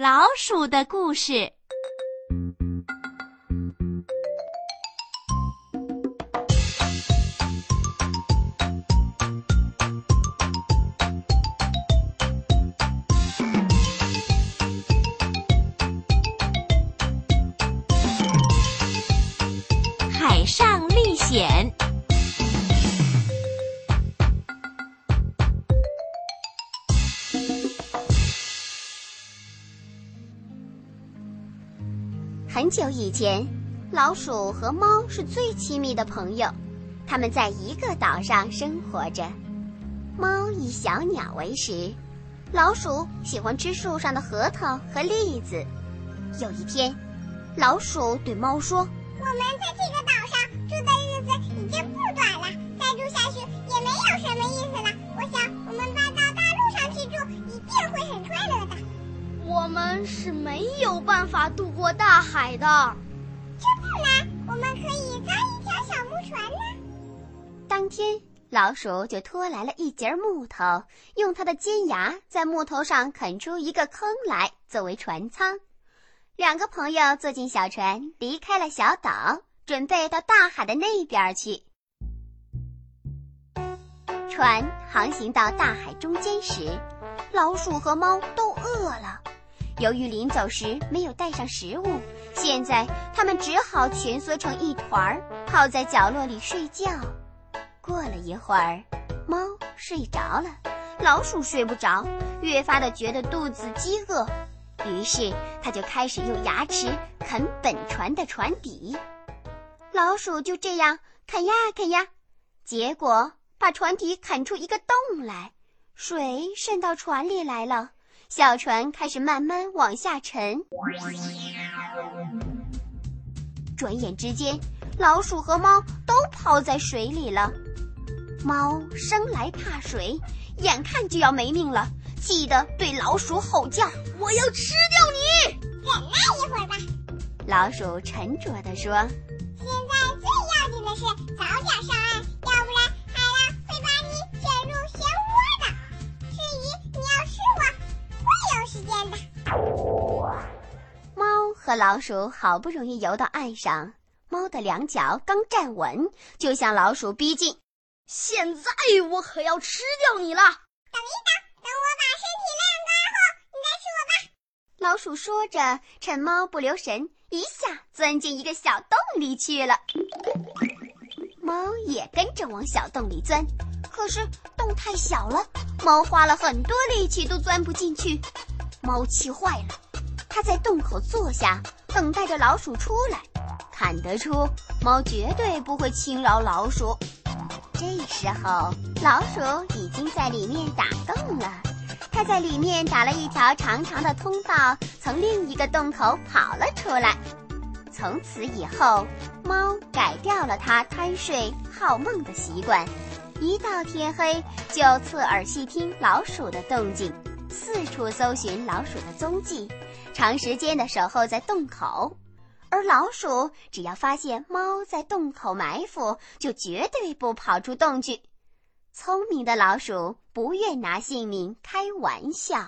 老鼠的故事。海上历险。很久以前，老鼠和猫是最亲密的朋友，它们在一个岛上生活着。猫以小鸟为食，老鼠喜欢吃树上的核桃和栗子。有一天，老鼠对猫说：“我们在这个岛们是没有办法渡过大海的。这不难，我们可以造一条小木船呢。当天，老鼠就拖来了一截木头，用它的尖牙在木头上啃出一个坑来，作为船舱。两个朋友坐进小船，离开了小岛，准备到大海的那边去。船航行到大海中间时，老鼠和猫都饿了。由于临走时没有带上食物，现在他们只好蜷缩成一团儿，靠在角落里睡觉。过了一会儿，猫睡着了，老鼠睡不着，越发的觉得肚子饥饿，于是它就开始用牙齿啃本船的船底。老鼠就这样啃呀啃呀，结果把船底啃出一个洞来，水渗到船里来了。小船开始慢慢往下沉，转眼之间，老鼠和猫都泡在水里了。猫生来怕水，眼看就要没命了，气得对老鼠吼叫：“我要吃掉你！”忍耐一会儿吧，老鼠沉着地说：“现在最要紧的是早点上和老鼠好不容易游到岸上，猫的两脚刚站稳，就向老鼠逼近。现在我可要吃掉你了！等一等，等我把身体晾干后，你再吃我吧。老鼠说着，趁猫不留神，一下钻进一个小洞里去了。猫也跟着往小洞里钻，可是洞太小了，猫花了很多力气都钻不进去。猫气坏了，它在洞口坐下，等待着老鼠出来。看得出，猫绝对不会轻饶老鼠。这时候，老鼠已经在里面打洞了。它在里面打了一条长长的通道，从另一个洞口跑了出来。从此以后，猫改掉了它贪睡好梦的习惯，一到天黑就侧耳细听老鼠的动静，四处搜寻老鼠的踪迹，长时间的守候在洞口。而老鼠只要发现猫在洞口埋伏，就绝对不跑出洞去。聪明的老鼠不愿拿性命开玩笑。